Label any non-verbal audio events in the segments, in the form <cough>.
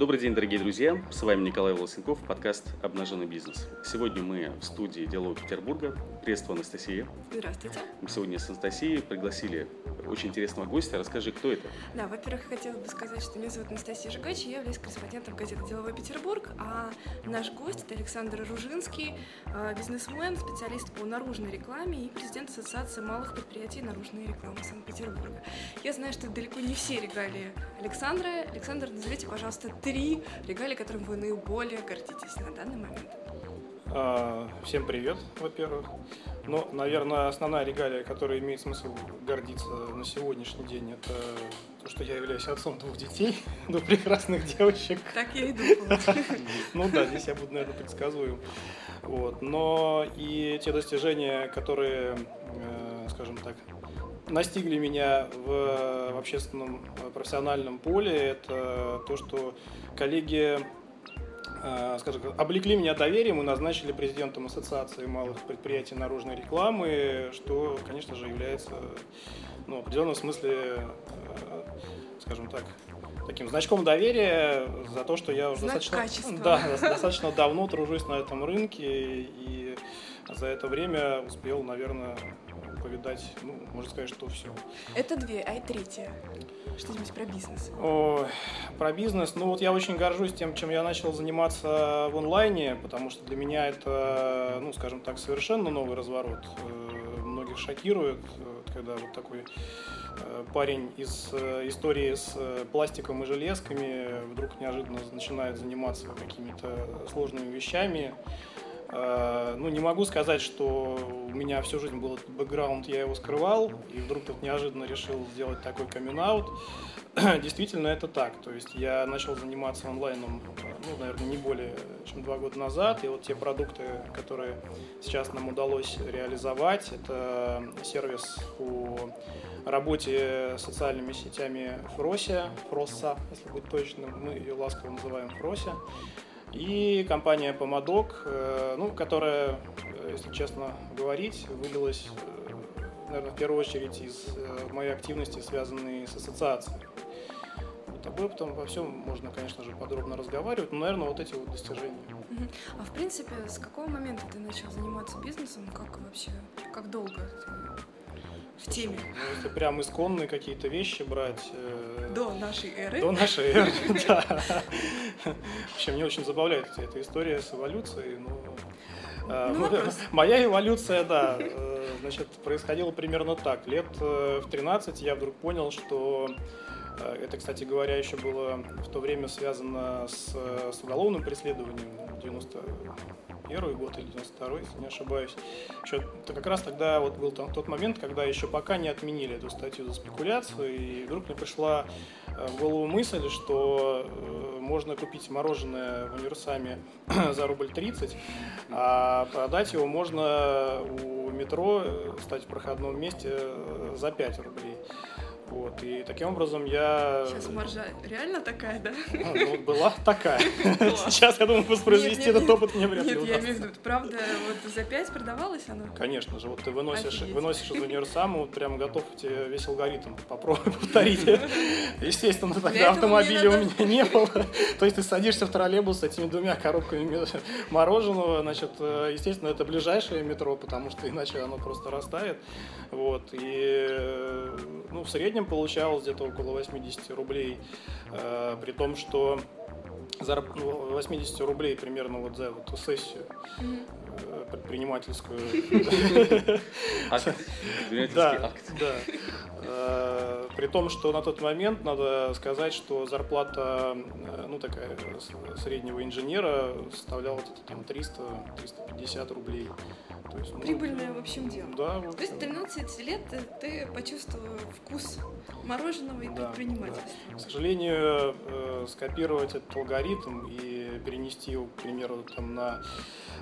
Добрый день, дорогие друзья! С вами Николай Волосенков, подкаст «Обнаженный бизнес». Сегодня мы в студии Делового Петербурга. Приветствую, Анастасия. Здравствуйте. Мы сегодня с Анастасией пригласили очень интересного гостя. Расскажи, кто это? Да, во-первых, хотела бы сказать, что меня зовут Анастасия Жигач, я являюсь корреспондентом газеты «Деловой Петербург», а наш гость — это Александр Ружинский, э, бизнесмен, специалист по наружной рекламе и президент Ассоциации малых предприятий наружной рекламы Санкт-Петербурга. Я знаю, что далеко не все регалии Александра. Александр, назовите, пожалуйста, три регалии, которым вы наиболее гордитесь на данный момент? А, всем привет, во-первых. Ну, наверное, основная регалия, которая имеет смысл гордиться на сегодняшний день, это то, что я являюсь отцом двух детей, <laughs> двух прекрасных девочек. Так я и думала. <laughs> Ну да, здесь я буду, наверное, предсказуем. Вот. Но и те достижения, которые, э, скажем так, настигли меня в общественном профессиональном поле, это то, что коллеги э, скажем, облекли меня доверием и назначили президентом Ассоциации малых предприятий наружной рекламы, что, конечно же, является ну, в определенном смысле, э, скажем так, таким значком доверия за то, что я уже достаточно, <laughs> да, достаточно давно тружусь на этом рынке и за это время успел, наверное, повидать, ну, можно сказать, что все. Это две, а и третья. Что-нибудь про бизнес. О, про бизнес. Ну вот я очень горжусь тем, чем я начал заниматься в онлайне, потому что для меня это, ну, скажем так, совершенно новый разворот. Э, многих шокирует, когда вот такой э, парень из э, истории с пластиком и железками вдруг неожиданно начинает заниматься какими-то сложными вещами. Э, ну, не могу сказать, что у меня всю жизнь был этот бэкграунд, я его скрывал, и вдруг тут неожиданно решил сделать такой камин. <clears throat> Действительно, это так. То есть я начал заниматься онлайном, ну, наверное, не более чем два года назад, и вот те продукты, которые сейчас нам удалось реализовать, это сервис по работе с социальными сетями Фрося, Фроса, если быть точным, мы ее ласково называем Фрося. И компания Помадок, э, ну, которая, э, если честно говорить, вылилась, э, наверное, в первую очередь из моей активности, связанной с ассоциацией. Вот об этом во всем можно, конечно же, подробно разговаривать, но, наверное, вот эти вот достижения. А в принципе, с какого момента ты начал заниматься бизнесом? Как вообще, как долго ты в теме. Ну, если прям исконные какие-то вещи брать... Э, до нашей эры. До нашей эры, <laughs> да. Вообще, мне очень забавляет эта история с эволюцией. Ну, э, ну, <laughs> моя эволюция, да, э, значит, происходила примерно так. Лет в 13 я вдруг понял, что это, кстати говоря, еще было в то время связано с, с уголовным преследованием 90 91 год или 92 если не ошибаюсь. Еще, это как раз тогда вот был там тот момент, когда еще пока не отменили эту статью за спекуляцию, и вдруг мне пришла э, в голову мысль, что э, можно купить мороженое в универсаме <clears throat> за рубль 30, а продать его можно у метро, э, стать в проходном месте за 5 рублей. Вот, и таким образом я... Сейчас маржа реально такая, да? А, ну, была такая. Сейчас, я думаю, воспроизвести этот опыт мне вряд ли Нет, я имею в виду, правда, вот за 5 продавалась она? Конечно же, вот ты выносишь, выносишь из универсама, вот прям готов тебе весь алгоритм попробовать повторить. <laughs> Естественно, тогда автомобиля у меня не было. То есть ты садишься в троллейбус с этими двумя коробками мороженого, значит, э, естественно, это ближайшее метро, потому что иначе оно просто растает. Вот, и, э, ну, в среднем среднем получалось где-то около 80 рублей, э, при том, что за 80 рублей примерно вот за эту сессию э, предпринимательскую. Акт. <laughs> Да, да. Э, при том, что на тот момент надо сказать, что зарплата, э, ну такая среднего инженера составляла там 300-350 рублей. То есть, ну, Прибыльное, в общем, дело. Да, в общем. То есть 13 лет ты почувствовал вкус мороженого и да, предпринимательства. Да. К сожалению, э, скопировать этот алгоритм и перенести его, к примеру, там, на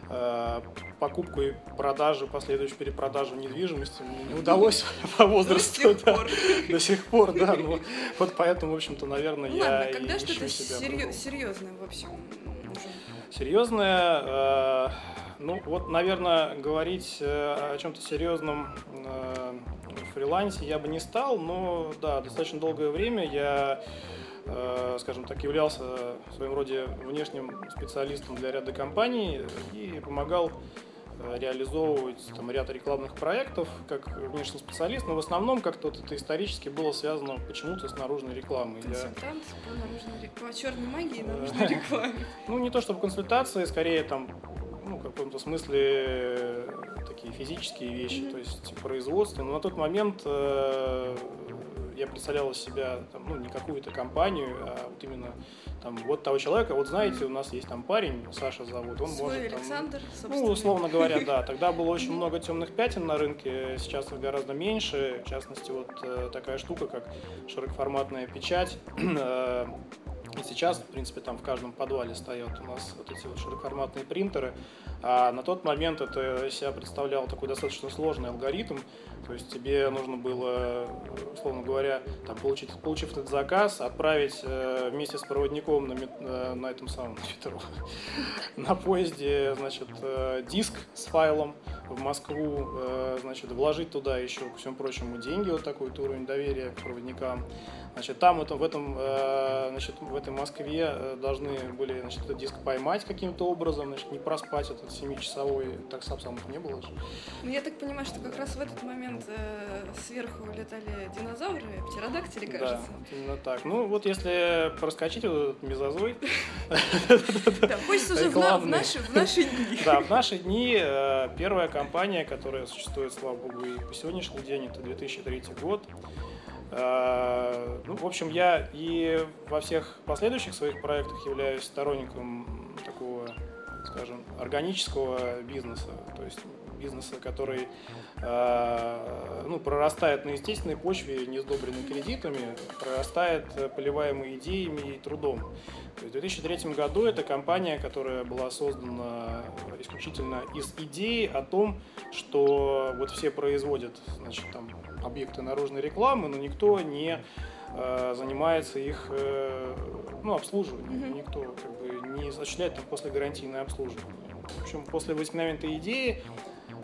э, покупку и продажу, последующую перепродажу недвижимости мне не удалось <laughs> по возрасту. До сих сих пор, да. Ну, вот поэтому, в общем-то, наверное, я ладно, когда что-то серьезное, в общем, Серьезное, э, ну вот, наверное, говорить э, о чем-то серьезном э, в фрилансе я бы не стал, но да, достаточно долгое время я скажем так, являлся в своем роде внешним специалистом для ряда компаний и помогал реализовывать там, ряд рекламных проектов как внешний специалист, но в основном как-то вот это исторически было связано почему-то с наружной рекламой. Консультант по наружной по черной магии наружной <laughs> рекламе. Ну, не то чтобы консультации, скорее там ну, в каком-то смысле такие физические вещи, mm-hmm. то есть производство. Но на тот момент э, я представлял из себя там, ну, не какую-то компанию, а вот именно там, вот того человека, вот знаете, у нас есть там парень, Саша зовут, он Свой может... Александр, там, ну, условно говоря, <laughs> да. Тогда было очень много темных пятен на рынке, сейчас их гораздо меньше. В частности, вот э, такая штука, как широкоформатная печать. <clears throat> Э, и сейчас, в принципе, там в каждом подвале стоят у нас вот эти вот широкоформатные принтеры. А на тот момент это себя представлял такой достаточно сложный алгоритм. То есть тебе нужно было, условно говоря, там, получить, получив этот заказ, отправить э, вместе с проводником на, э, на этом самом метро, <laughs> на поезде, значит, э, диск с файлом в Москву, значит, вложить туда еще, ко всему прочему, деньги, вот такой вот уровень доверия к проводникам. Значит, там это, в, этом, значит, в этой Москве должны были значит, этот диск поймать каким-то образом, значит, не проспать этот 7-часовой, так самых не было же. Ну, я так понимаю, что как раз в этот момент э, сверху летали динозавры, птеродактили, кажется. Да, именно так. Ну, вот если проскочить вот этот мезозой... Да, хочется уже в наши дни. Да, в наши дни э, первая компания, которая существует, слава богу, и по сегодняшний день, это 2003 год, Э, ну, в общем, я и во всех последующих своих проектах являюсь сторонником такого, скажем, органического бизнеса, то есть бизнеса, который э, ну, прорастает на естественной почве, не сдобренной кредитами, прорастает поливаемой идеями и трудом. То есть в 2003 году эта компания, которая была создана исключительно из идеи о том, что вот все производят значит, там, объекты наружной рекламы, но никто не э, занимается их э, ну, обслуживанием, mm-hmm. никто как бы, не осуществляет там после гарантийное обслуживание. В общем, после возникновения этой идеи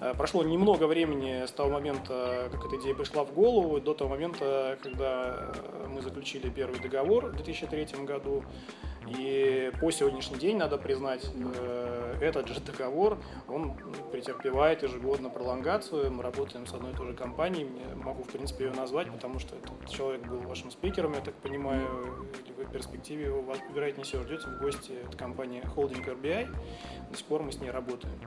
э, прошло немного времени с того момента, как эта идея пришла в голову, до того момента, когда мы заключили первый договор в 2003 году. И по сегодняшний день, надо признать, э, этот же договор, он претерпевает ежегодно пролонгацию. Мы работаем с одной и той же компанией, могу, в принципе, ее назвать, потому что этот человек был вашим спикером, я так понимаю, или вы в перспективе его, вероятнее всего, ждете в гости. Это компания Holding RBI, до сих пор мы с ней работаем.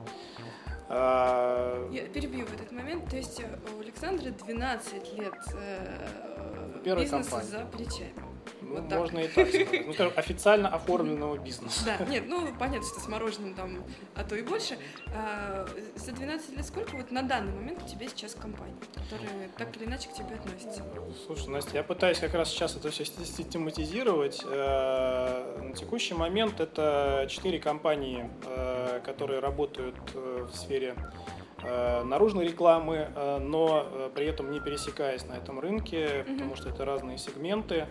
А, я перебью в этот момент. То есть у Александра 12 лет э, бизнеса компания. за плечами. Ну, вот можно и так сказать. Ну, скажем, официально оформленного бизнеса. Да, нет, ну, понятно, что с мороженым там, а то и больше. А, за 12 лет сколько вот на данный момент у тебя сейчас компания, которая так или иначе к тебе относится? Слушай, Настя, я пытаюсь как раз сейчас это все систематизировать. Э, на текущий момент это 4 компании, э, которые работают э, в сфере наружной рекламы, но при этом не пересекаясь на этом рынке, потому что это разные сегменты.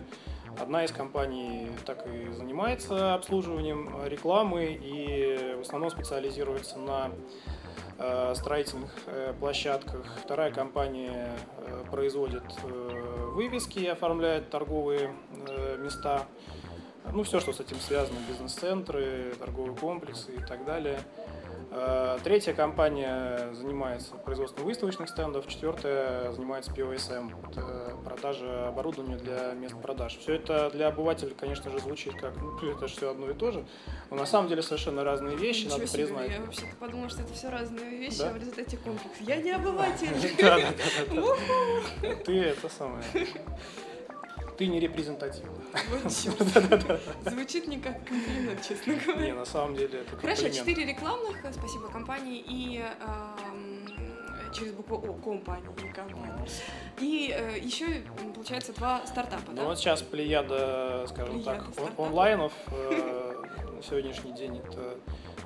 Одна из компаний так и занимается обслуживанием рекламы и в основном специализируется на э, строительных э, площадках. Вторая компания э, производит вывески и оформляет торговые места. Ну, все, что с этим связано, бизнес-центры, торговые комплексы и так далее. Э, третья компания занимается производством выставочных стендов, четвертая занимается POSM, это продажа оборудования для мест продаж. Все это для обывателя, конечно же, звучит как, ну, <laughs> это же все одно и то же, но на самом деле совершенно разные вещи, Ничего надо себе, признать. Я вообще подумала, что это все разные вещи, да? а в результате комплекс. Я не <laughs> обыватель. Ты это самое ты не репрезентативна. <laughs> Звучит не как комплимент, честно говоря. Не, на самом деле это Хорошо, четыре рекламных, спасибо компании, и через букву О, компании, не компания. И э, еще, получается, два стартапа, ну, вот сейчас плеяда, скажем плеяда так, стартапа. онлайнов э, на сегодняшний день это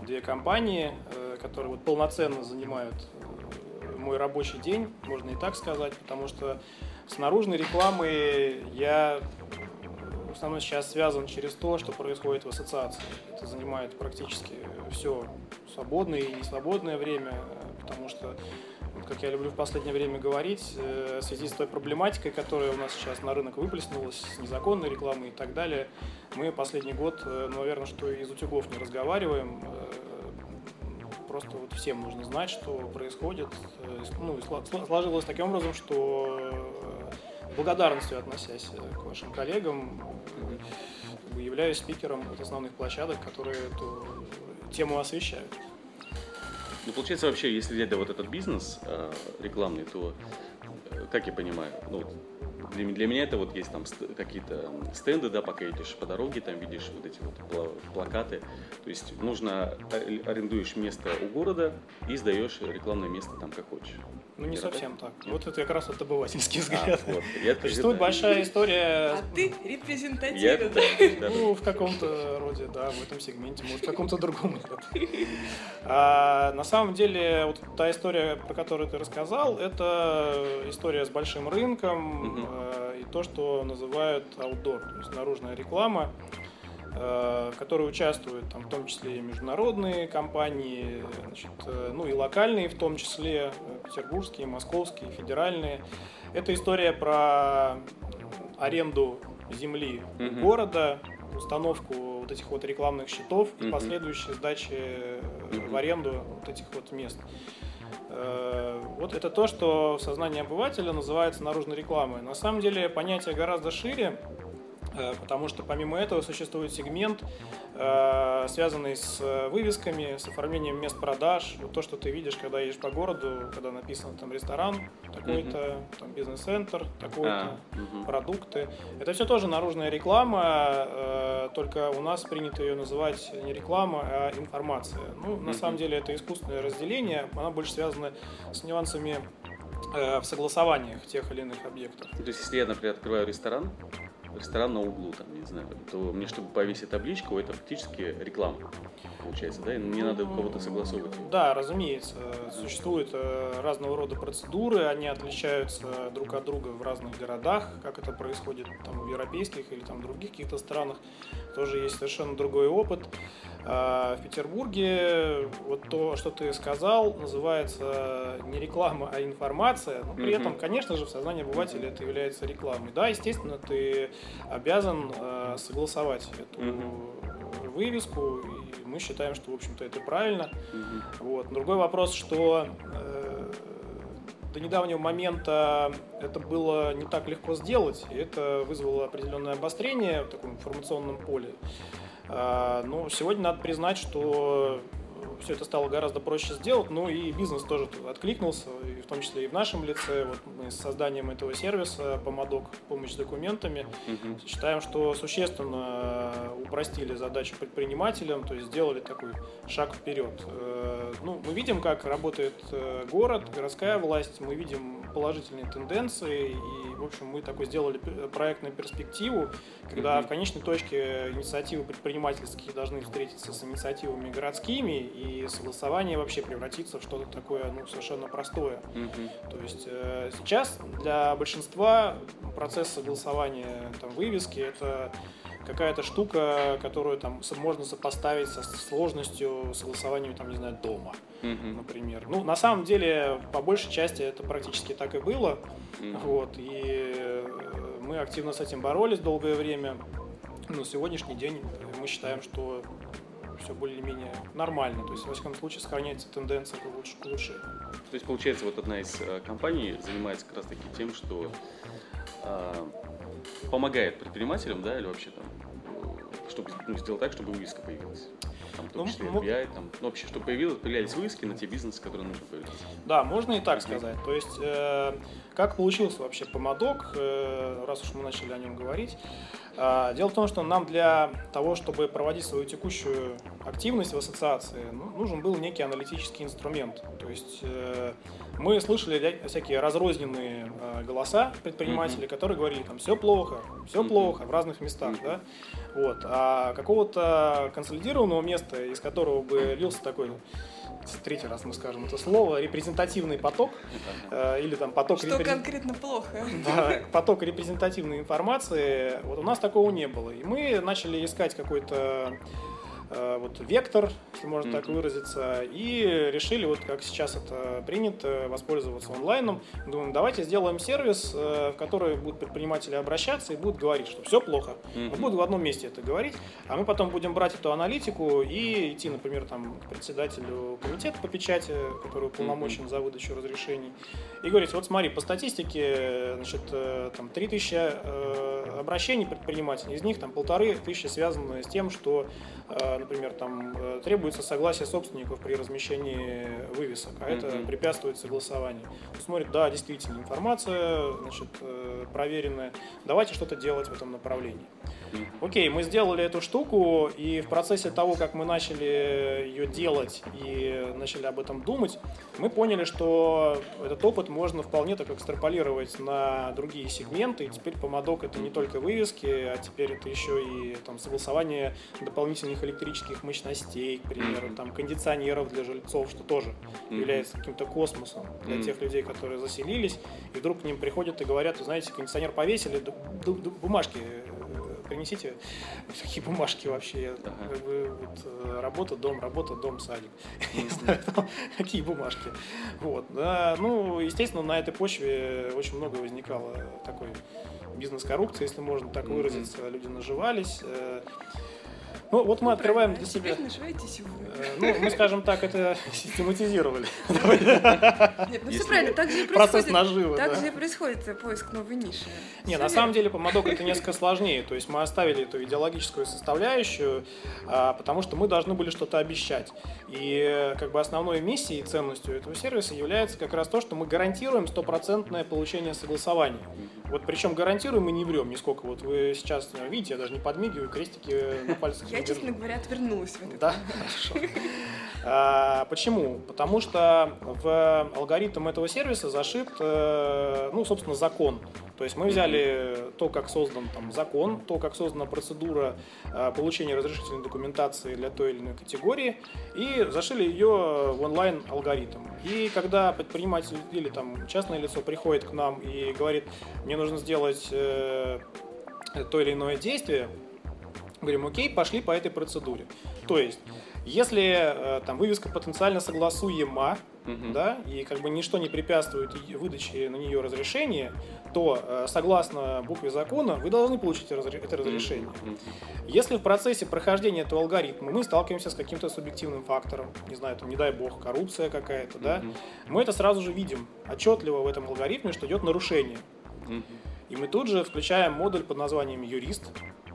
две компании, э, которые вот полноценно занимают мой рабочий день, можно и так сказать, потому что с наружной рекламой я в основном сейчас связан через то, что происходит в ассоциации. Это занимает практически все свободное и несвободное время, потому что как я люблю в последнее время говорить, э, в связи с той проблематикой, которая у нас сейчас на рынок выплеснулась, с незаконной рекламой и так далее, мы последний год, э, ну, наверное, что из утюгов не разговариваем, просто вот всем нужно знать, что происходит. Ну, сложилось таким образом, что благодарностью относясь к вашим коллегам, являюсь спикером вот основных площадок, которые эту тему освещают. Ну, получается, вообще, если взять да, вот этот бизнес э, рекламный, то, э, как я понимаю, ну, для, для меня это вот есть там какие-то стенды, да, пока едешь по дороге, там видишь вот эти вот плакаты. То есть нужно, э, арендуешь место у города и сдаешь рекламное место там как хочешь. Ну, не совсем так. Нет? Вот это как раз вот обывательский а, взгляд. А, вот. Я Существует большая история... А ты репрезентативен. Я, ну, в каком-то роде, да, в этом сегменте, может, в каком-то другом. А, на самом деле, вот та история, про которую ты рассказал, это история с большим рынком. И то, что называют outdoor, то есть наружная реклама. Э, которые участвуют, там, в том числе и международные компании, значит, э, ну и локальные в том числе, э, петербургские, московские, федеральные. Это история про аренду земли угу. города, установку вот этих вот рекламных щитов угу. и последующей сдачи угу. в аренду вот этих вот мест. Вот это то, что в сознании обывателя называется наружной рекламой. На самом деле понятие гораздо шире. Э, потому что помимо этого существует сегмент, э, связанный с э, вывесками, с оформлением мест продаж. Вот то, что ты видишь, когда едешь по городу, когда написано там ресторан такой-то, mm-hmm. там бизнес-центр такой-то, ah, mm-hmm. продукты. Это все тоже наружная реклама, только у нас принято ее называть не реклама, а информация. Ну, mm-hmm. на самом деле это искусственное разделение, она больше связана с нюансами в согласованиях тех или иных объектов. То есть, если я, например, открываю ресторан, ресторан на углу, там, не знаю, то мне, чтобы повесить табличку, это фактически реклама, получается, да? И не надо у кого-то согласовывать. Да, разумеется. Существуют э, разного рода процедуры, они отличаются друг от друга в разных городах, как это происходит там в европейских или там других каких-то странах. Тоже есть совершенно другой опыт. А в Петербурге вот то, что ты сказал, называется не реклама, а информация. Но при mm-hmm. этом, конечно же, в сознании обывателя это является рекламой. Да, естественно, ты обязан э, согласовать эту mm-hmm. вывеску, и мы считаем, что, в общем-то, это правильно. Mm-hmm. Вот. Другой вопрос, что э, до недавнего момента это было не так легко сделать, и это вызвало определенное обострение в таком информационном поле. А, но сегодня надо признать, что все это стало гораздо проще сделать, ну и бизнес тоже откликнулся, и в том числе и в нашем лице. Вот мы с созданием этого сервиса Помодок помощь с документами угу. считаем, что существенно упростили задачу предпринимателям, то есть сделали такой шаг вперед. Э, ну, мы видим, как работает э, город, городская власть, мы видим положительные тенденции, и, в общем, мы такой сделали проектную перспективу, когда угу. в конечной точке инициативы предпринимательские должны встретиться с инициативами городскими, и и согласование вообще превратится в что-то такое ну, совершенно простое. Mm-hmm. То есть э, сейчас для большинства процесс согласования там, вывески это какая-то штука, которую там можно сопоставить со сложностью согласования, там, не знаю, дома, mm-hmm. например. Ну, на самом деле, по большей части это практически так и было. Mm-hmm. Вот, и э, мы активно с этим боролись долгое время. Но сегодняшний день мы считаем, что все более-менее нормально. То есть, во всяком случае, сохраняется тенденция к улучшению. То есть, получается, вот одна из э, компаний занимается как раз-таки тем, что э, помогает предпринимателям, да, или вообще там, чтобы ну, сделать так, чтобы вывеска появилась. Там, в том ну, числе FBI, там, ну, вообще, чтобы появилось, появлялись вывески на те бизнесы, которые нужно появиться. Да, можно и так сказать. То есть, э, как получился вообще помадок, э, раз уж мы начали о нем говорить. Э, дело в том, что нам для того, чтобы проводить свою текущую активность в ассоциации, ну, нужен был некий аналитический инструмент. То есть э, мы слышали всякие разрозненные э, голоса предпринимателей, mm-hmm. которые говорили, там, все плохо, все mm-hmm. плохо в разных местах, mm-hmm. да, вот, а какого-то консолидированного места, из которого бы лился такой третий раз мы скажем это слово, репрезентативный поток э, или там поток... Что репрез... конкретно плохо? Да, поток репрезентативной информации, вот у нас такого не было. И мы начали искать какой-то вот вектор, если можно mm-hmm. так выразиться, и решили, вот как сейчас это принято, воспользоваться онлайном. Думаем, давайте сделаем сервис, э, в который будут предприниматели обращаться и будут говорить, что все плохо. Mm-hmm. Будут в одном месте это говорить, а мы потом будем брать эту аналитику и идти, например, там, к председателю комитета по печати, который уполномочен mm-hmm. за выдачу разрешений, и говорить, вот смотри, по статистике, значит, э, там 3000 обращений предпринимателей, из них там полторы тысячи связаны с тем, что Э, например, там э, требуется согласие собственников при размещении вывесок, а это mm-hmm. препятствует согласованию. Смотрит, да, действительно, информация, значит, э, проверенная, давайте что-то делать в этом направлении. Окей, мы сделали эту штуку, и в процессе того, как мы начали ее делать и начали об этом думать, мы поняли, что этот опыт можно вполне так экстраполировать на другие сегменты. И теперь помадок это не только вывески, а теперь это еще и там, согласование дополнительных электрических мощностей, к примеру, там, кондиционеров для жильцов, что тоже является каким-то космосом для тех людей, которые заселились, и вдруг к ним приходят и говорят, знаете, кондиционер повесили, бумажки принесите <laughs> какие бумажки вообще. Ага. Как бы, вот, э, работа, дом, работа, дом, садик. <laughs> <laughs> Какие бумажки. Вот. Да, ну, естественно, на этой почве очень много возникало такой бизнес-коррупции, если можно так выразиться. Люди наживались. Э, ну, вот мы открываем для себя... Э, ну, мы, скажем так, это <laughs> систематизировали. Нет, ну все правильно, так же и Процесс наживы, Так же и происходит поиск новой ниши. Не, на самом деле помадок это несколько сложнее. То есть мы оставили эту идеологическую составляющую, а, потому что мы должны были что-то обещать. И как бы основной миссией и ценностью этого сервиса является как раз то, что мы гарантируем стопроцентное получение согласования. Вот причем гарантируем мы не врем нисколько. Вот вы сейчас видите, я даже не подмигиваю, крестики на пальцах. Я, честно говоря, отвернулась в этот Да? Хорошо. А, почему? Потому что в алгоритм этого сервиса зашит, э, ну, собственно, закон. То есть мы взяли то, как создан там закон, то, как создана процедура э, получения разрешительной документации для той или иной категории, и зашили ее в онлайн алгоритм. И когда предприниматель или там частное лицо приходит к нам и говорит, мне нужно сделать э, то или иное действие, говорим, окей, пошли по этой процедуре. То есть, если э, там вывеска потенциально согласуема, uh да, и как бы ничто не препятствует выдаче на нее разрешения, то э, согласно букве закона вы должны получить это разрешение. uh Если в процессе прохождения этого алгоритма мы сталкиваемся с каким-то субъективным фактором, не знаю, там, не дай бог, коррупция какая-то, uh да, мы это сразу же видим отчетливо в этом алгоритме, что идет нарушение. uh И мы тут же включаем модуль под названием юрист,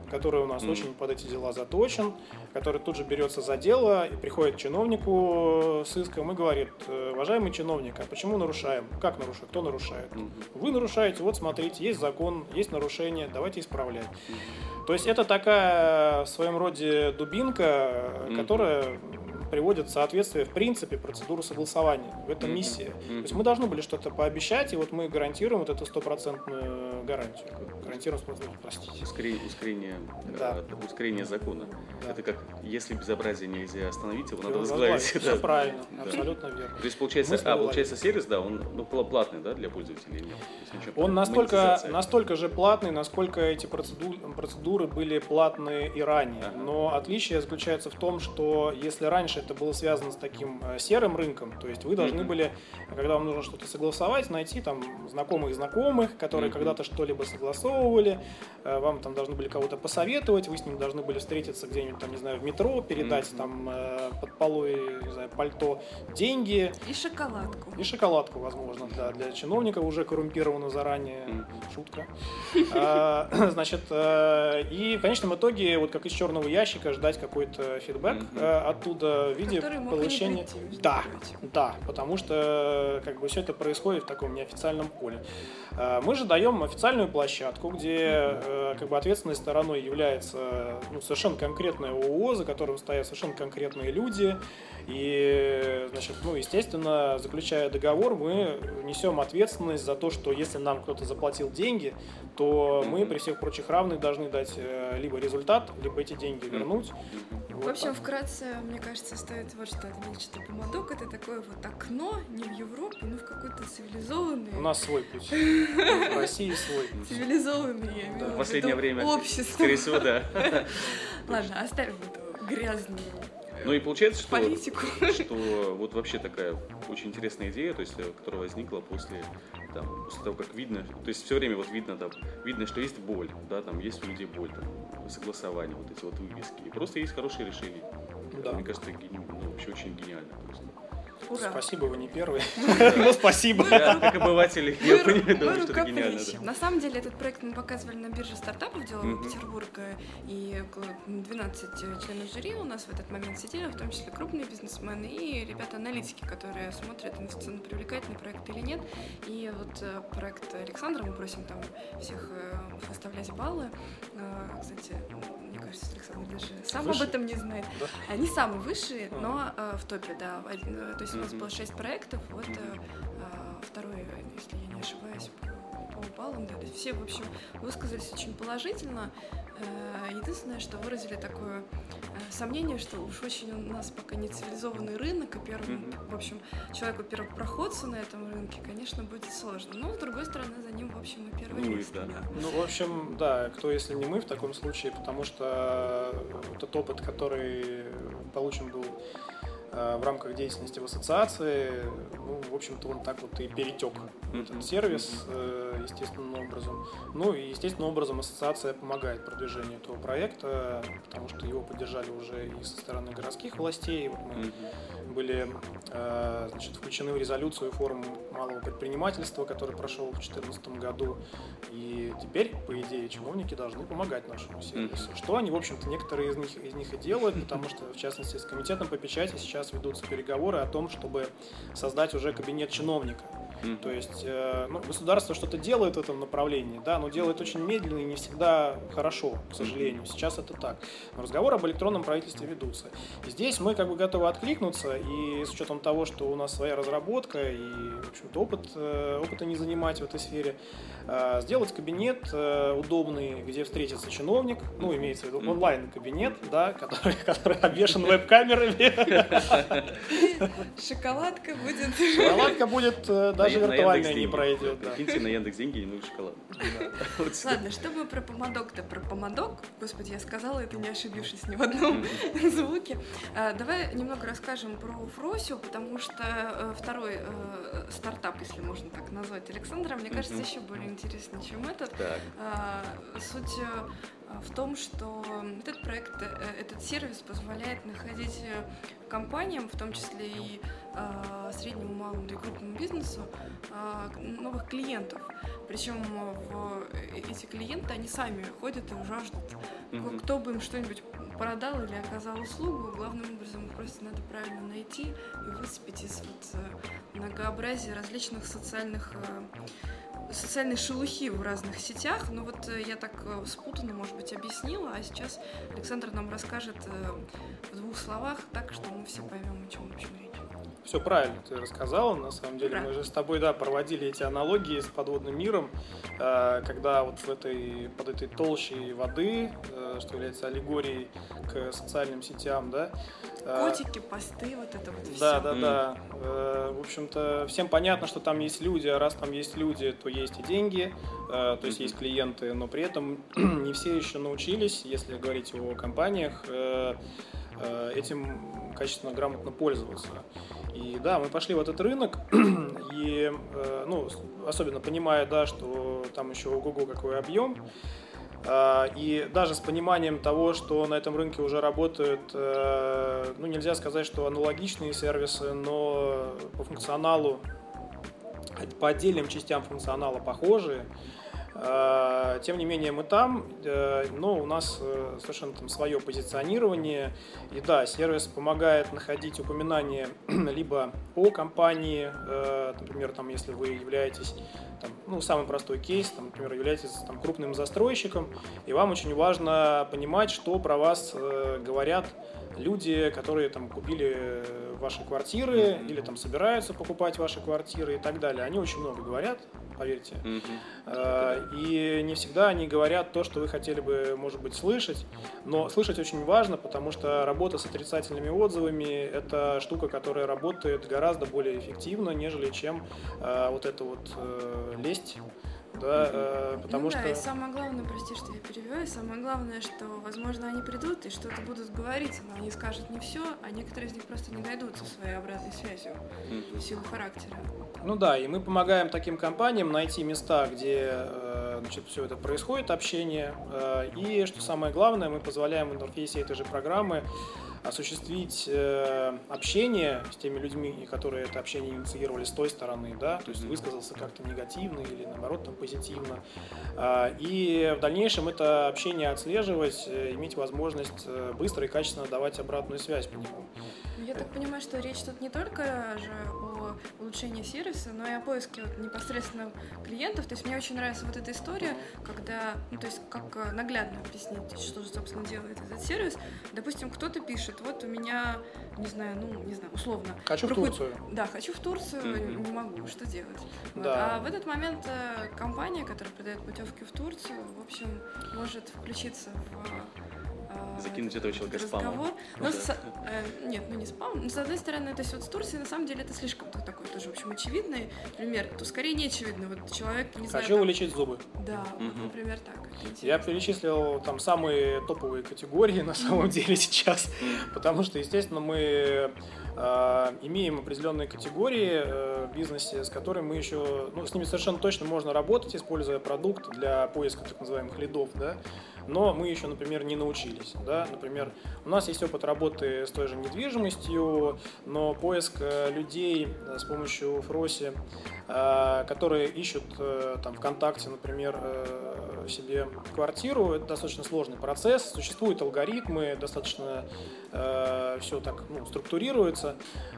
который у нас mm. очень под эти дела заточен, который тут же берется за дело и приходит к чиновнику с иском и говорит, «Э, уважаемый чиновник, а почему нарушаем? Как нарушаем? Кто нарушает? Mm. Вы нарушаете, вот смотрите, есть закон, есть нарушение, давайте исправлять. Mm. То есть это такая в своем роде дубинка, mm. которая приводит в соответствие, в принципе, процедуру согласования. В этом миссия. То есть мы должны были что-то пообещать, и вот мы гарантируем вот эту стопроцентную гарантию. Гарантируем простите. Ускорение, ускорение, да. э, ускорение закона. Да. Это как, если безобразие нельзя остановить, его надо возглавить. Все <laughs> да. правильно, да. абсолютно верно. То есть, получается, а, получается сервис, да, он ну, платный, да, для пользователей? Нет? Он настолько, настолько же платный, насколько эти процедуры, процедуры были платные и ранее. Ага. Но отличие заключается в том, что если раньше раньше это было связано с таким э, серым рынком, то есть вы должны были, когда вам нужно что-то согласовать, найти там знакомых знакомых, которые когда-то что-либо согласовывали, э, вам там должны были кого-то посоветовать, вы с ним должны были встретиться где-нибудь там, не знаю, в метро, передать там э, под полой, не знаю, пальто деньги. И шоколадку. И шоколадку, возможно, да, для чиновника уже коррумпировано заранее. Шутка. А, <clears throat> значит, и в конечном итоге, вот как из черного ящика, ждать какой-то фидбэк оттуда виде получения... Да, да, потому что как бы все это происходит в таком неофициальном поле. А, мы же даем официальную площадку, где э, как бы ответственной стороной является ну, совершенно конкретная ООО, за которым стоят совершенно конкретные люди, и, значит, ну, естественно, заключая договор, мы несем ответственность за то, что если нам кто-то заплатил деньги, то мы при всех прочих равных должны дать э, либо результат, либо эти деньги вернуть. Вот в общем, так. вкратце, мне кажется, стоит вот что отметить, что помадок это такое вот окно не в Европу, но в какой-то цивилизованный. У нас свой путь. <laughs> В России свой путь. Цивилизованный, я имею в последнее время. Общество. Скорее всего, да. <laughs> Ладно, оставим это грязную ну и получается, что, политику. что вот вообще такая очень интересная идея, то есть, э, которая возникла после, там, после того, как видно, то есть все время вот видно, там, видно, что есть боль, да, там есть у людей боль, там, согласование, вот эти вот вывески, и просто есть хорошие решения. Да. Мне кажется, ну, вообще очень гениально просто. Ура. Спасибо, вы не первый. <laughs> Ну, спасибо. Как обыватель, я понимаю, что это гениально. На самом деле, этот проект мы показывали на бирже стартапов делала Петербурга, и около 12 членов жюри у нас в этот момент сидели, в том числе крупные бизнесмены и ребята-аналитики, которые смотрят, инвестиционно привлекательный проект или нет. И вот э, проект Александра, мы просим там всех э, выставлять баллы. Э, кстати, мне кажется, Александр даже сам Выше? об этом не знает. Да? Они самые высшие, а. но э, в топе, да. То есть у нас было шесть проектов, вот э, а, второй, если я не ошибаюсь, по баллам, да, все, в общем, высказались очень положительно. Э, единственное, что выразили такое э, сомнение, что уж очень у нас пока не цивилизованный рынок, и первым, mm-hmm. в общем, человеку первопроходцу на этом рынке, конечно, будет сложно. Но, с другой стороны, за ним, в общем, и первый ну, да. да. Ну, в общем, да, кто, если не мы в таком случае, потому что этот опыт, который получен был в рамках деятельности в ассоциации, ну, в общем-то, он так вот и перетек в этот сервис э, естественным образом. Ну и естественным образом ассоциация помогает продвижению этого проекта, потому что его поддержали уже и со стороны городских властей. Вот мы были э, значит, включены в резолюцию форум малого предпринимательства, который прошел в 2014 году. И теперь, по идее, чиновники должны помогать нашему сервису. Что они, в общем-то, некоторые из них, из них и делают, потому что, в частности, с комитетом по печати сейчас ведутся переговоры о том, чтобы создать уже кабинет чиновника. Mm-hmm. То есть э, ну, государство что-то делает в этом направлении, да, но делает очень медленно и не всегда хорошо, к сожалению. Сейчас это так. Но разговоры об электронном правительстве ведутся. И здесь мы как бы готовы откликнуться, и с учетом того, что у нас своя разработка и, в общем-то, опыт, э, опыта не занимать в этой сфере, э, сделать кабинет э, удобный, где встретится чиновник, ну, имеется в виду онлайн-кабинет, да, который, <laughs> который обвешан веб-камерами. <laughs> Шоколадка будет. Шоколадка будет, даже виртуальная не пройдет. Прикиньте, на Яндекс деньги немного шоколад. Ладно, что мы про помадок-то? Про помадок, господи, я сказала это, не ошибившись ни в одном <laughs> звуке. Давай немного расскажем про Фросю, потому что второй стартап, если можно так назвать, Александра, мне кажется, еще более интересный, чем этот. А, суть э, в том, что этот проект, э, этот сервис позволяет находить э, компаниям, в том числе и среднему, малому и крупному бизнесу, новых клиентов. Причем эти клиенты, они сами ходят и жаждут. Mm-hmm. Кто бы им что-нибудь продал или оказал услугу, главным образом просто надо правильно найти и выцепить из вот многообразия различных социальных социальной шелухи в разных сетях. Ну вот э, я так э, спутанно, может быть, объяснила, а сейчас Александр нам расскажет э, в двух словах так, что мы все поймем, о чем вообще речь. Все правильно ты рассказала, на самом деле. Правильно. Мы же с тобой, да, проводили эти аналогии с подводным миром, когда вот в этой, под этой толщей воды, что является аллегорией к социальным сетям, да, Котики, посты, вот это вот все. Да, да, да. В общем-то, всем понятно, что там есть люди, а раз там есть люди, то есть и деньги, э, то есть есть клиенты, но при этом <clears throat> не все еще научились, если говорить о компаниях, э, э, этим качественно, грамотно пользоваться. И да, мы пошли в этот рынок, <clears throat> и, ну, особенно понимая, да, что там еще ого-го какой объем, а, и даже с пониманием того, что на этом рынке уже работают, э, ну нельзя сказать, что аналогичные сервисы, но по функционалу, по отдельным частям функционала похожие, тем не менее, мы там, э, но у нас э, совершенно там свое позиционирование. И да, сервис помогает находить упоминания <clears throat> либо о компании, э, например, там, если вы являетесь, там, ну, самый простой кейс, там, например, являетесь там, крупным застройщиком, и вам очень важно понимать, что про вас говорят люди, которые там купили ваши квартиры mm-hmm. или там собираются покупать ваши квартиры и так далее. Они очень много говорят, поверьте. Mm-hmm. И не всегда они говорят то, что вы хотели бы, может быть, слышать. Но слышать очень важно, потому что работа с отрицательными отзывами – это штука, которая работает гораздо более эффективно, нежели чем э, вот это вот э, лесть да, э, потому ну, что... Да, и самое главное, прости, что я перевела, и самое главное, что, возможно, они придут и что-то будут говорить, но они скажут не все, а некоторые из них просто не дойдут со своей обратной связью в силу характера. Ну да, и мы помогаем таким компаниям найти места, где э, значит, все это происходит, общение. Э, и, что самое главное, мы позволяем в интерфейсе этой же программы осуществить э, общение с теми людьми, которые это общение инициировали с той стороны, да, то есть высказался как-то негативно или наоборот там позитивно. Э, и в дальнейшем это общение отслеживать, э, иметь возможность э, быстро и качественно давать обратную связь по нему. Я так понимаю, что речь тут не только же о улучшении сервиса, но и о поиске вот непосредственно клиентов. То есть мне очень нравится вот эта история, когда, ну, то есть как э, наглядно объяснить, что же, собственно, делает этот сервис. Допустим, кто-то пишет, вот у меня, не знаю, ну, не знаю, условно. Хочу в Турцию. Да, хочу в Турцию, mm-hmm. не могу, что делать? Вот. Да. А в этот момент э, компания, которая продает путевки в Турцию, в общем, может включиться в закинуть этого человека разговор. спамом. Ну, ну, с, э, нет, ну не спам. Но, с одной стороны, то есть вот с Турцией, на самом деле, это слишком такой тоже, в общем, очевидный пример. То скорее не очевидный. Вот человек, не знаю... Хочу там... вылечить зубы. Да, угу. вот, например, так. Я перечислил там самые топовые категории на самом <laughs> деле сейчас, потому что, естественно, мы имеем определенные категории э, в бизнесе, с которыми мы еще, ну, с ними совершенно точно можно работать, используя продукт для поиска так называемых лидов, да, но мы еще, например, не научились. Да? Например, у нас есть опыт работы с той же недвижимостью, но поиск э, людей э, с помощью Фроси, э, которые ищут там ВКонтакте, например, себе квартиру, это достаточно сложный процесс, существуют алгоритмы, достаточно э, все так ну, структурируется,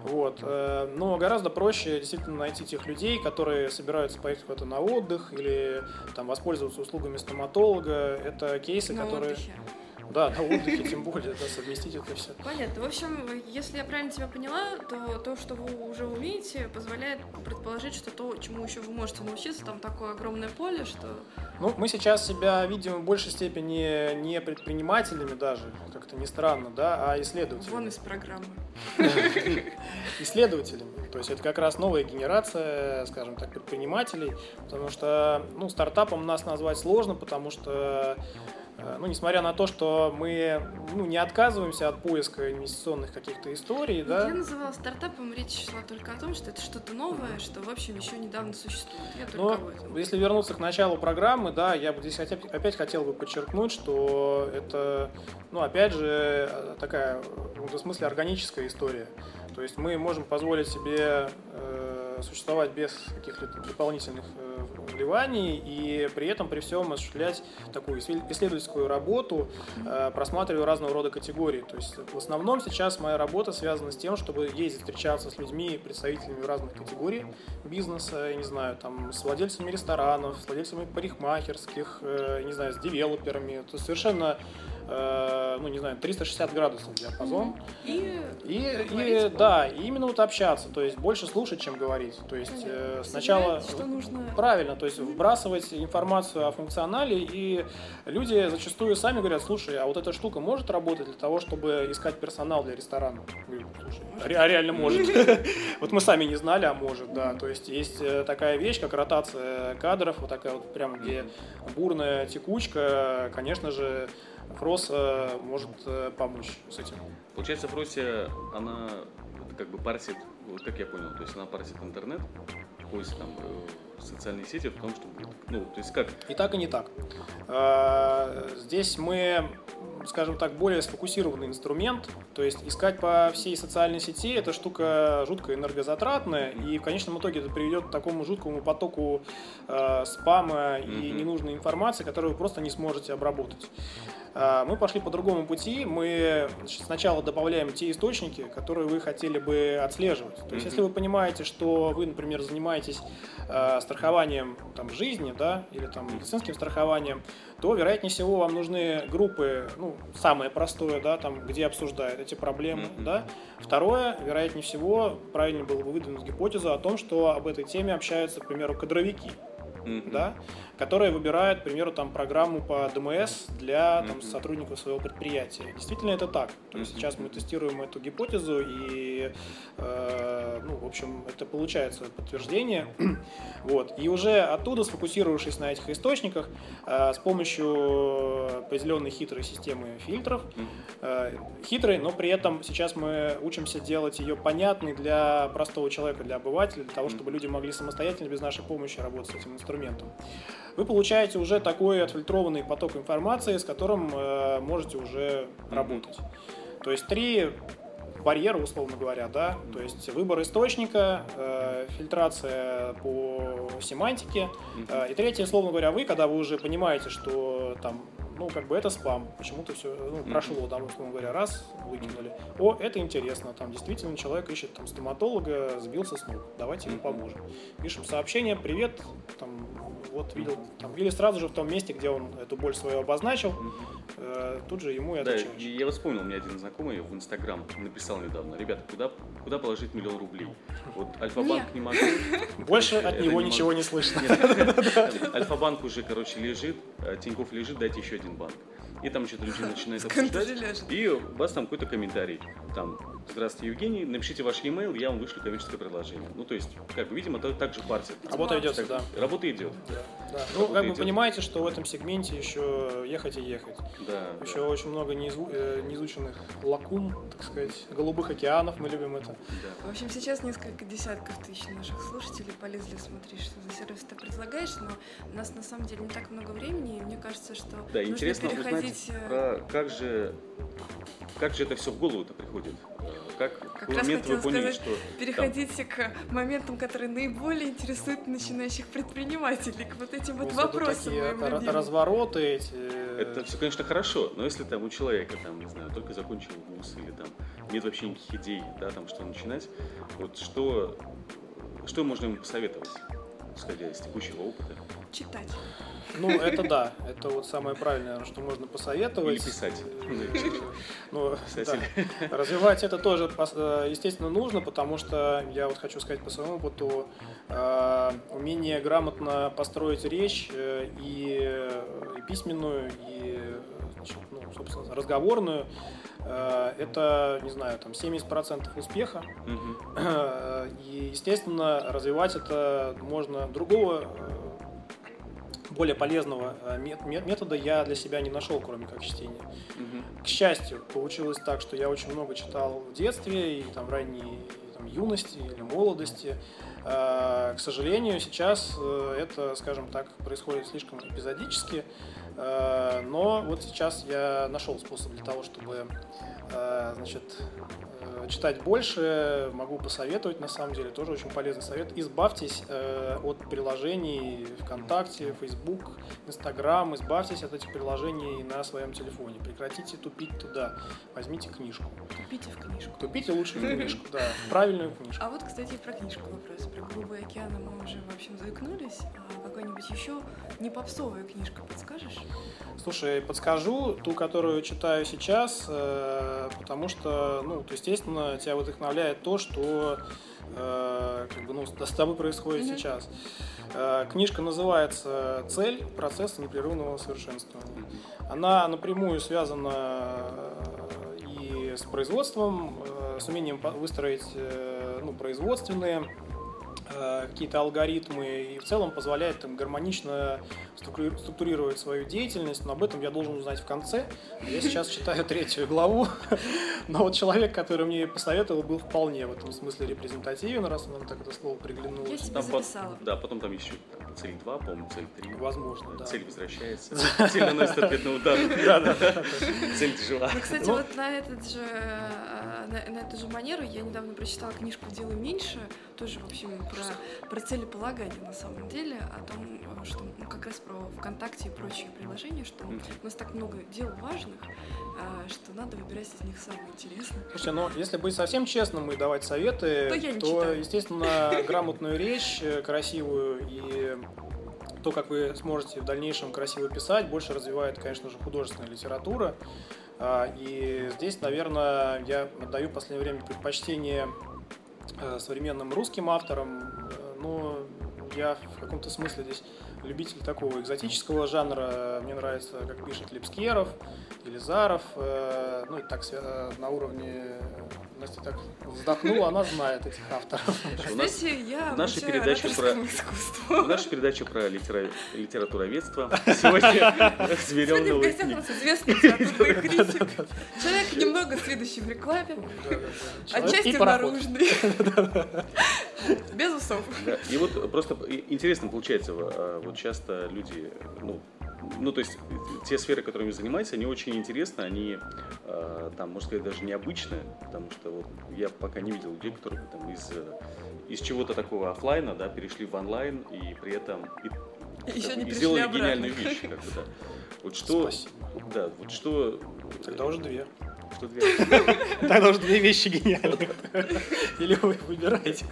вот, э, но гораздо проще действительно найти тех людей, которые собираются поехать куда-то на отдых или там воспользоваться услугами стоматолога, это кейсы, на которые... Отдыхе. Да, на отдыхе, тем более, да, совместить это все. Понятно. В общем, если я правильно тебя поняла, то то, что вы уже умеете, позволяет предположить, что то, чему еще вы можете научиться, там такое огромное поле, что... Ну, мы сейчас себя видим в большей степени не предпринимателями даже, как-то не странно, да, а исследователями. Вон из программы. <laughs> Исследователями. То есть это как раз новая генерация, скажем так, предпринимателей, потому что, ну, стартапом нас назвать сложно, потому что Э, ну, несмотря на то, что мы ну, не отказываемся от поиска инвестиционных каких-то историй, да. Я называла стартапом, речь шла только о том, что это что-то новое, что, в общем, еще недавно существует. Я Но. Если вернуться к началу программы, да, я бы здесь опять, опять хотел бы подчеркнуть, что это, ну, опять же, такая, в смысле, органическая история. То есть мы можем позволить себе э, существовать без каких-либо дополнительных э, вливаний и при этом при всем осуществлять такую исследовательскую работу, э, просматривая разного рода категории. То есть в основном сейчас моя работа связана с тем, чтобы ездить встречаться с людьми, представителями разных категорий бизнеса, я не знаю, там, с владельцами ресторанов, с владельцами парикмахерских, э, не знаю, с девелоперами. То есть совершенно Э, ну, не знаю, 360 градусов диапазон. И, и, и да, и именно вот общаться, то есть больше слушать, чем говорить. То есть э, сначала... что нужно... Правильно, то есть вбрасывать информацию о функционале, и люди зачастую сами говорят, слушай, а вот эта штука может работать для того, чтобы искать персонал для ресторана? Говорю, слушай, а реально может. <laughs> Вот мы сами не знали, а может, да. То есть есть э, такая вещь, как ротация кадров, вот такая вот прям, где бурная текучка, конечно же, Фрос может э, помочь с этим. Получается, Фрося, она как бы парсит, вот как я понял, то есть она парсит интернет, поиск там э, социальные сети в том, чтобы, ну, то есть как? И так, и не так. Здесь мы, скажем так, более сфокусированный инструмент, то есть искать по всей социальной сети, эта штука жутко энергозатратная, и в конечном итоге это приведет к такому жуткому потоку э, спама и ненужной информации, которую вы просто не сможете обработать. А, мы пошли по другому пути. Мы сначала добавляем те источники, которые вы хотели бы отслеживать. То есть, если вы понимаете, что вы, например, занимаетесь э, страхованием там, жизни, да, или там медицинским страхованием, то, вероятнее всего, вам нужны группы, ну, самое простое, да, там, где обсуждают эти проблемы, mm-hmm. да. Второе, вероятнее всего, правильно было бы выдвинуть гипотезу о том, что об этой теме общаются, к примеру, кадровики. mm-hmm. да, которые выбирают, к примеру, там, программу по ДМС для там, mm-hmm. сотрудников своего предприятия. Действительно это так. То есть mm-hmm. сейчас мы тестируем эту гипотезу, и, э, ну, в общем, это получается подтверждение. <clears throat> вот. И уже оттуда, сфокусировавшись на этих источниках, э, с помощью определенной хитрой системы фильтров, э, хитрой, но при этом сейчас мы учимся делать ее понятной для простого человека, для обывателя, для того, чтобы люди могли самостоятельно, без нашей помощи работать с этим инструментом вы получаете уже такой отфильтрованный поток информации, с которым э, можете уже работать. То есть три барьера, условно говоря, да, то есть выбор источника, э, фильтрация по семантике, э, и третье, условно говоря, вы, когда вы уже понимаете, что там ну, как бы это спам, почему-то все ну, прошло, да, условно говоря, раз, выкинули. О, это интересно, там действительно человек ищет там стоматолога, сбился с ног, давайте ему поможем. Пишем сообщение, привет, там, вот видел, там, или сразу же в том месте, где он эту боль свою обозначил, э, тут же ему и отвечаешь. Да, я вот вспомнил, у меня один знакомый в Инстаграм написал недавно, ребята, куда, куда положить миллион рублей? Вот Альфа-банк не могу. <laughs> Больше от него ничего не слышно. <laughs> Альфа-банк уже, короче, лежит, э, Тиньков лежит, дайте еще один банк. И там что-то люди начинают обсуждать. И у вас там какой-то комментарий. Там, здравствуйте, Евгений, напишите ваш e-mail, я вам вышлю коммерческое предложение. Ну, то есть, как бы, видимо, это также партия. Работа идет, да. Работа идет. Да. Да. Ну, как вы понимаете, что в этом сегменте еще ехать и ехать. Да. Еще да. очень много неизу... Э, неизученных лакун, так сказать, голубых океанов, мы любим это. Да. В общем, сейчас несколько десятков тысяч наших слушателей полезли смотреть, что за сервис ты предлагаешь, но у нас на самом деле не так много времени, и мне кажется, что да, нужно интересно переходить... узнать э, про как же как же это все в голову-то приходит? Как, как в момент вы поняли, сказать, что... Переходите там... к моментам, которые наиболее интересуют начинающих предпринимателей, к вот этим вот вопросам. Такие развороты эти... Это все, конечно, хорошо, но если там у человека, там, не знаю, только закончил вуз или там нет вообще никаких идей, да, там, что начинать, вот что, что можно ему посоветовать, исходя из текущего опыта? Читать. Ну, это да, это вот самое правильное, что можно посоветовать. Или писать. <laughs> Ну, да. Развивать это тоже, э, естественно, нужно, потому что я вот хочу сказать по своему опыту, э, умение грамотно построить речь э, и, и письменную, и, значит, ну, собственно, разговорную, это, не знаю, там 70% успеха. И, естественно, развивать это можно другого более полезного э, метода я для себя не нашел, кроме как чтения. Угу. К счастью, получилось так, что я очень много читал в детстве и там в ранней там, юности или молодости. Э, к сожалению, сейчас э, это, скажем так, происходит слишком эпизодически. Но вот сейчас я нашел способ для того, чтобы значит, читать больше, могу посоветовать, на самом деле, тоже очень полезный совет. Избавьтесь э, от приложений ВКонтакте, Facebook, Instagram, избавьтесь от этих приложений на своем телефоне. Прекратите тупить туда. Возьмите книжку. Тупите в книжку. Тупите лучше в <laughs> книжку, да, в правильную книжку. А вот, кстати, про книжку вопрос. Про «Голубые океаны» мы уже, в общем, заикнулись. А какой-нибудь еще не попсовая книжка подскажешь? Слушай, подскажу ту, которую читаю сейчас, э, потому что, ну, естественно, тебя вдохновляет то, что э, как бы, ну, с тобой происходит mm-hmm. сейчас. Э, книжка называется «Цель. Процесс непрерывного совершенствования». Она напрямую связана и с производством, с умением выстроить ну, производственные Э, какие-то алгоритмы и в целом позволяет там, гармонично структурировать свою деятельность, но об этом я должен узнать в конце. Я сейчас читаю третью главу, <laughs> но вот человек, который мне посоветовал, был вполне в этом смысле репрезентативен, раз нам так это слово приглянулось. Я себе записала. Да, потом там еще цель 2, по-моему, цель 3. Возможно, да. Цель возвращается. Цель наносит ответный удар. Да, да. <laughs> Цель жива. Ну, кстати, вот на этот же э, на эту же манеру я недавно прочитала книжку «Делай меньше», тоже, в общем, про, про целеполагание на самом деле, о том, что ну, как раз про ВКонтакте и прочие приложения, что у нас так много дел важных, а, что надо выбирать из них самое интересное. Слушай, ну если быть совсем честным и давать советы, то, то естественно, грамотную речь, э, красивую и то, как вы сможете в дальнейшем красиво писать, больше развивает, конечно же, художественная литература. А, и здесь, наверное, я отдаю в последнее время предпочтение Э, современным русским авторам, э, но я в каком-то смысле здесь любитель такого экзотического жанра. Мне нравится, как пишет Липскеров, Елизаров. Э, ну, и так на уровне Настя так вздохнула, она знает этих авторов. Знаете, я наша передача про искусству. Наша передача про литера... литературоведство. <laughs> Сегодня зверел новый книг. известный литературный критик. <laughs> Человек немного следующий в рекламе. Отчасти наружный. <laughs> Без усов. И вот просто интересно получается, вот часто люди, ну, ну, то есть те сферы, которыми занимаетесь, они очень интересны, они, э, там, можно сказать, даже необычные, потому что вот я пока не видел людей, которые там из, из чего-то такого офлайна, да, перешли в онлайн и при этом и, Еще не и сделали обратно. гениальную вещь, как бы, да. Вот что, Спасибо. да, вот что. Тогда уже две. Что две? Тогда уже две вещи гениальные. <laughs> Или вы выбираете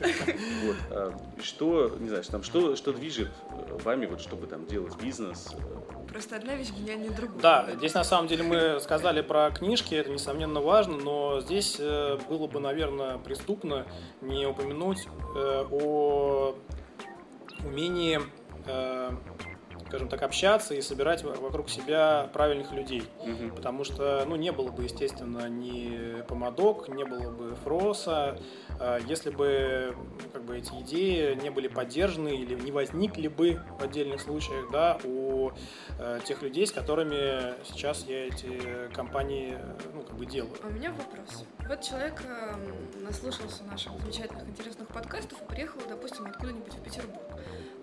Вот. А, что, не знаю, там, что, что движет вами, вот, чтобы там делать бизнес, Просто одна вещь гениальнее другой. Да, здесь на самом деле мы сказали про книжки, это несомненно важно, но здесь э, было бы, наверное, преступно не упомянуть э, о умении э, скажем так, общаться и собирать вокруг себя правильных людей. Угу. Потому что, ну, не было бы, естественно, ни помадок, не было бы фроса, а, если бы как бы эти идеи не были поддержаны или не возникли бы в отдельных случаях, да, у э, тех людей, с которыми сейчас я эти компании, ну, как бы делаю. А у меня вопрос. Вот человек э, наслушался наших замечательных, интересных подкастов и приехал, допустим, откуда-нибудь в Петербург.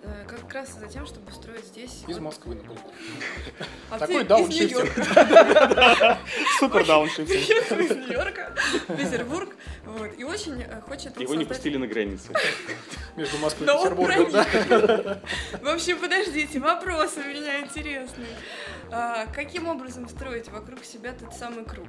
Э, как раз за тем, чтобы строить здесь... Из Москвы, например. <laughs> А Такой дауншифтинг. <laughs> Супер дауншифтинг. Из Нью-Йорка, Петербург. Вот. И очень э, хочет... Его не пустили на границе. <laughs> Между Москвой и Петербургом. В общем, подождите, вопрос у меня интересный. А, каким образом строить вокруг себя тот самый круг?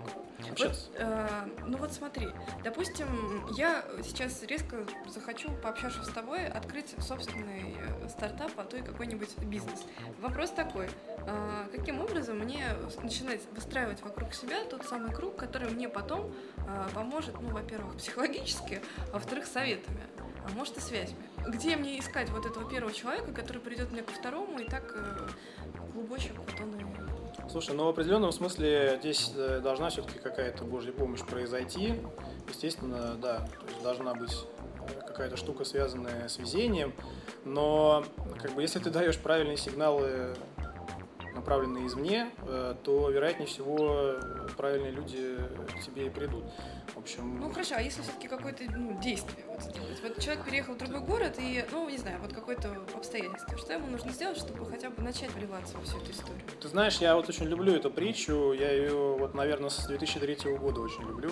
Вот, э, ну вот смотри, допустим, я сейчас резко захочу, пообщавшись с тобой, открыть собственный э, стартап, а то и какой-нибудь бизнес. Вопрос такой, э, каким образом мне начинать выстраивать вокруг себя тот самый круг, который мне потом э, поможет, ну, во-первых, <laughs> психологически, а во-вторых, советами, а может и связями. Где мне искать вот этого первого человека, который придет мне ко второму, и так глубочек вот он и Слушай, ну в определенном смысле здесь э, должна все-таки какая-то божья помощь произойти. Естественно, да, должна быть э, какая-то штука, связанная с везением, но как бы если ты даешь правильные сигналы направленные извне, э, то, вероятнее всего, правильные люди к тебе и придут. Общем... Ну хорошо, а если все-таки какое-то ну, действие вот сделать? Вот человек переехал в другой город и, ну, не знаю, вот какое-то обстоятельство. Что ему нужно сделать, чтобы хотя бы начать вливаться во всю эту историю? Ты знаешь, я вот очень люблю эту притчу. Я ее, вот, наверное, с 2003 года очень люблю.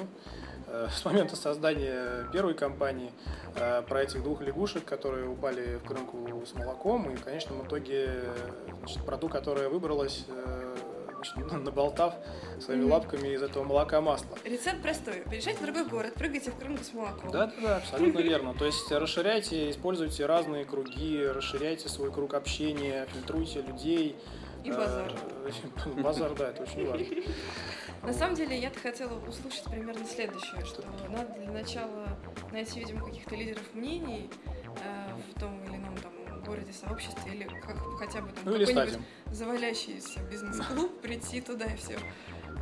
Э, с момента создания первой компании э, про этих двух лягушек, которые упали в крынку с молоком, и в конечном итоге значит, про ту, которая выбралась э, <laughs> наболтав своими лапками из этого молока масло. Рецепт простой. Переезжайте в другой город, прыгайте в крынку с молоком. Да, да, да, абсолютно <laughs> верно. То есть расширяйте, используйте разные круги, расширяйте свой круг общения, фильтруйте людей. И базар. Базар, да, это очень важно. <laughs> На самом деле, я хотела услышать примерно следующее, что надо для начала найти, видимо, каких-то лидеров мнений э, в том или ином там городе, сообществе, или как, хотя бы там ну, какой-нибудь завалящийся бизнес-клуб, прийти туда и все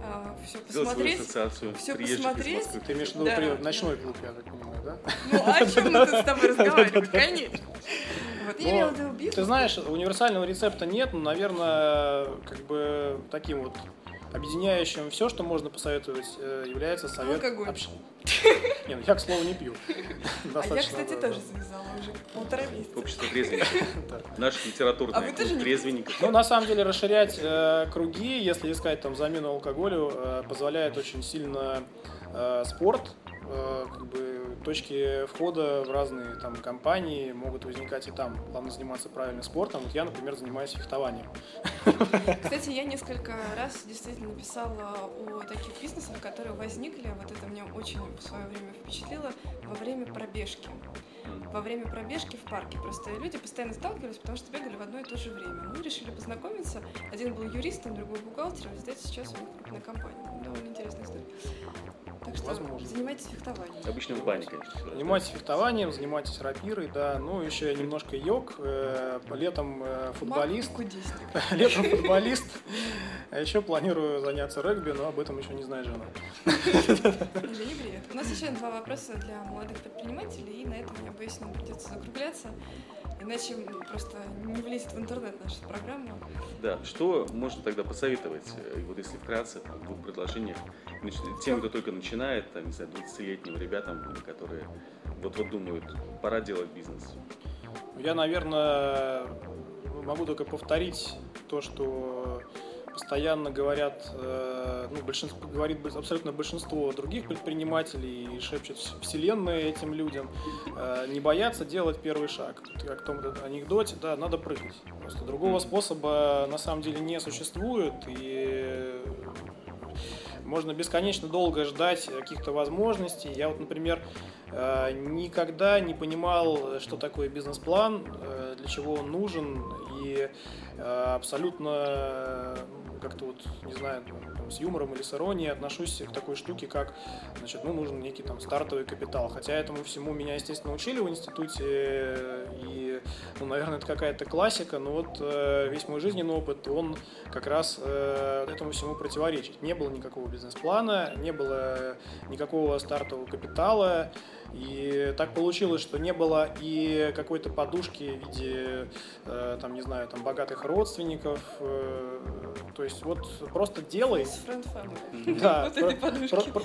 а, все посмотреть, все посмотреть. Ты имеешь в виду да, ночной клуб, я так понимаю, да? Ну, о чем мы тут с тобой <laughs> разговариваем? Конечно. Вот, я имела в виду бизнес. Ты знаешь, универсального рецепта нет, но, наверное, как бы таким вот Объединяющим все, что можно посоветовать, э, является совет Алкоголь. общения. Не, ну я, к слову, не пью. <laughs> А я, кстати, тоже завязала уже полтора месяца. Общество <laughs> трезвенников. Наш литературный а трезвенников. Ну, на самом деле, расширять э, круги, если искать там замену алкоголю, э, позволяет очень сильно спорт, как бы точки входа в разные там компании могут возникать и там. Главное заниматься правильным спортом. Вот я, например, занимаюсь фехтованием. Кстати, я несколько раз действительно писала о таких бизнесах, которые возникли. Вот это меня очень в свое время впечатлило во время пробежки во время пробежки в парке. Просто люди постоянно сталкивались, потому что бегали в одно и то же время. Мы решили познакомиться. Один был юристом, другой бухгалтером. Знаете, сейчас у них крупная компания. Довольно интересная история. Так что Возможно. Занимаетесь фехтованием. Обычно в бане, конечно. Занимайтесь фехтованием, занимайтесь рапирой, да. Ну, еще я немножко йог. э, Летом э, футболист. <laughs> Летом футболист. А еще планирую заняться регби, но об этом еще не знает жена. Женя, привет. У нас еще два вопроса для молодых предпринимателей, и на этом, я боюсь, нам придется закругляться. Иначе просто не влезет в интернет наша программа. Да, что можно тогда посоветовать, вот если вкратце, там, в двух предложениях, тем, кто только начинает, там, не знаю, 20-летним ребятам, которые вот-вот думают, пора делать бизнес. Я, наверное, могу только повторить то, что постоянно говорят, э, ну, большинство, говорит абсолютно большинство других предпринимателей и шепчет вселенная этим людям, э, не бояться делать первый шаг. Как в том анекдоте, да, надо прыгать. Просто другого способа на самом деле не существует, и можно бесконечно долго ждать каких-то возможностей. Я вот, например, никогда не понимал, что такое бизнес-план, э, для чего он нужен, и э, абсолютно э, как-то вот, не знаю, с юмором или с иронией отношусь к такой штуке, как, значит, ну, нужен некий там стартовый капитал. Хотя этому всему меня, естественно, учили в институте, э, и, ну, наверное, это какая-то классика, но вот э, весь мой жизненный опыт, он как раз э, этому всему противоречит. Не было никакого бизнес-плана, не было никакого стартового капитала, и так получилось, что не было и какой-то подушки в виде, э, там, не знаю, там, богатых родственников. э, то есть вот просто делай. <laughs> Да,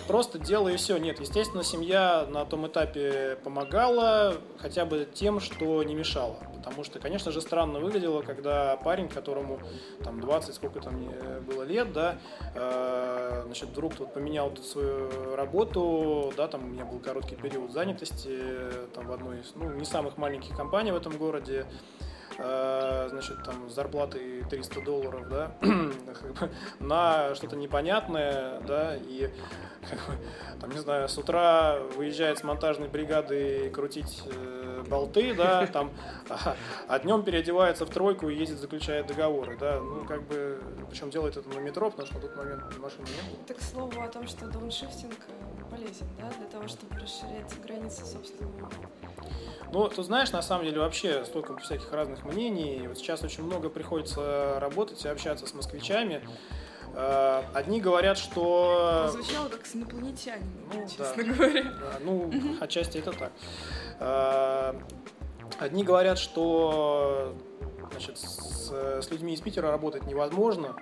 просто делай и все. Нет, естественно, семья на том этапе помогала хотя бы тем, что не мешало. Потому что, конечно же, странно выглядело, когда парень, которому там 20, сколько там мне было лет, да, э, значит, вдруг тут поменял тут свою работу, да, там у меня был короткий период занятости э, там в одной из, ну, не самых маленьких компаний в этом городе, э, значит, там с зарплатой 300 долларов, да, <clears throat> на что-то непонятное, да, и там, не знаю, с утра выезжает с монтажной бригады крутить э, болты, да, <laughs> там, а, а днем переодевается в тройку и ездит, заключает договоры, да, ну, как бы, причем делает это на метро, потому что на тот момент машины не было. Так, к слову о том, что дауншифтинг э, полезен, да, для того, чтобы расширять границы собственного. Ну, ты знаешь, на самом деле вообще столько всяких разных мнений. Вот сейчас очень много приходится работать и общаться с москвичами. Э, Одни говорят, что... Звучало как с инопланетянином, Ну, честно да. говоря. Да, Ну, отчасти это так. Одни говорят, что значит, с, с людьми из Питера работать невозможно,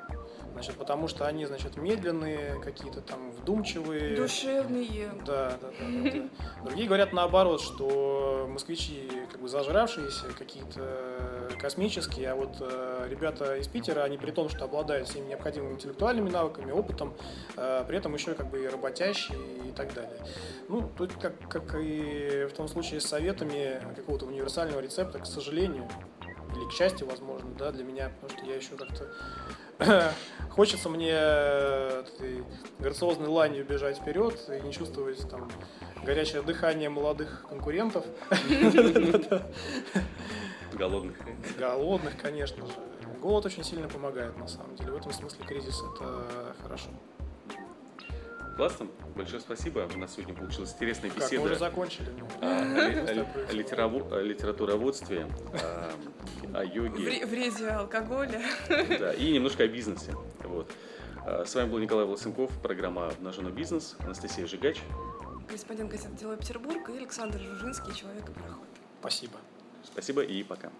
значит, потому что они, значит, медленные, какие-то там вдумчивые. Душевные. Да, да, да, да, да. Другие говорят наоборот, что москвичи как бы зажравшиеся, какие-то космические, а вот э, ребята из Питера, они при том, что обладают всеми необходимыми интеллектуальными навыками, опытом, э, при этом еще как бы и работящие и так далее. Ну, тут как, как и в том случае с советами какого-то универсального рецепта, к сожалению, или к счастью, возможно, да, для меня, потому что я еще как-то <coughs> хочется мне э, этой грациозной ланью бежать вперед и не чувствовать там горячее дыхание молодых конкурентов, <laughs> Голодных. голодных, конечно же. Голод очень сильно помогает, на самом деле. В этом смысле кризис – это хорошо. Классно. Большое спасибо. У нас сегодня получилась интересная Как, мы уже беседа закончили? ну. о, о происходит? литераво- о литературоводстве, о, о йоге. Вре- Вреде алкоголя. <laughs> Да, и немножко о бизнесе. Вот. А, С вами был Николай Волосенков, программа «Обнаженный бизнес», Анастасия Жигач. Корреспондент газеты «Дело Петербург» и Александр Жужинский, человек и проход. Спасибо. Спасибо и пока.